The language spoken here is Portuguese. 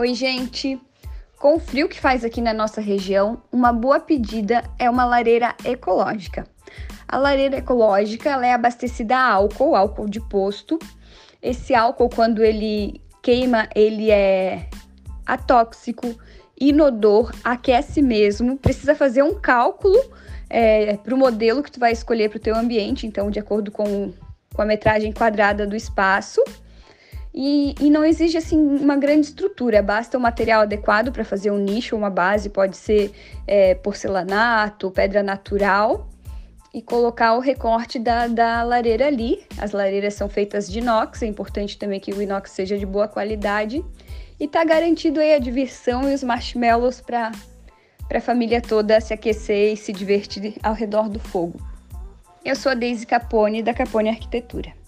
Oi, gente! Com o frio que faz aqui na nossa região, uma boa pedida é uma lareira ecológica. A lareira ecológica é abastecida a álcool, álcool de posto. Esse álcool, quando ele queima, ele é atóxico, inodor, aquece mesmo. Precisa fazer um cálculo é, para o modelo que tu vai escolher para o teu ambiente, então de acordo com, com a metragem quadrada do espaço. E, e, não exige assim uma grande estrutura, basta um material adequado para fazer um nicho, uma base, pode ser é, porcelanato, pedra natural, e colocar o recorte da, da lareira ali. As lareiras são feitas de inox, é importante também que o inox seja de boa qualidade. E tá garantido aí a diversão e os marshmallows para a família toda se aquecer e se divertir ao redor do fogo. Eu sou a Deise Capone, da Capone Arquitetura.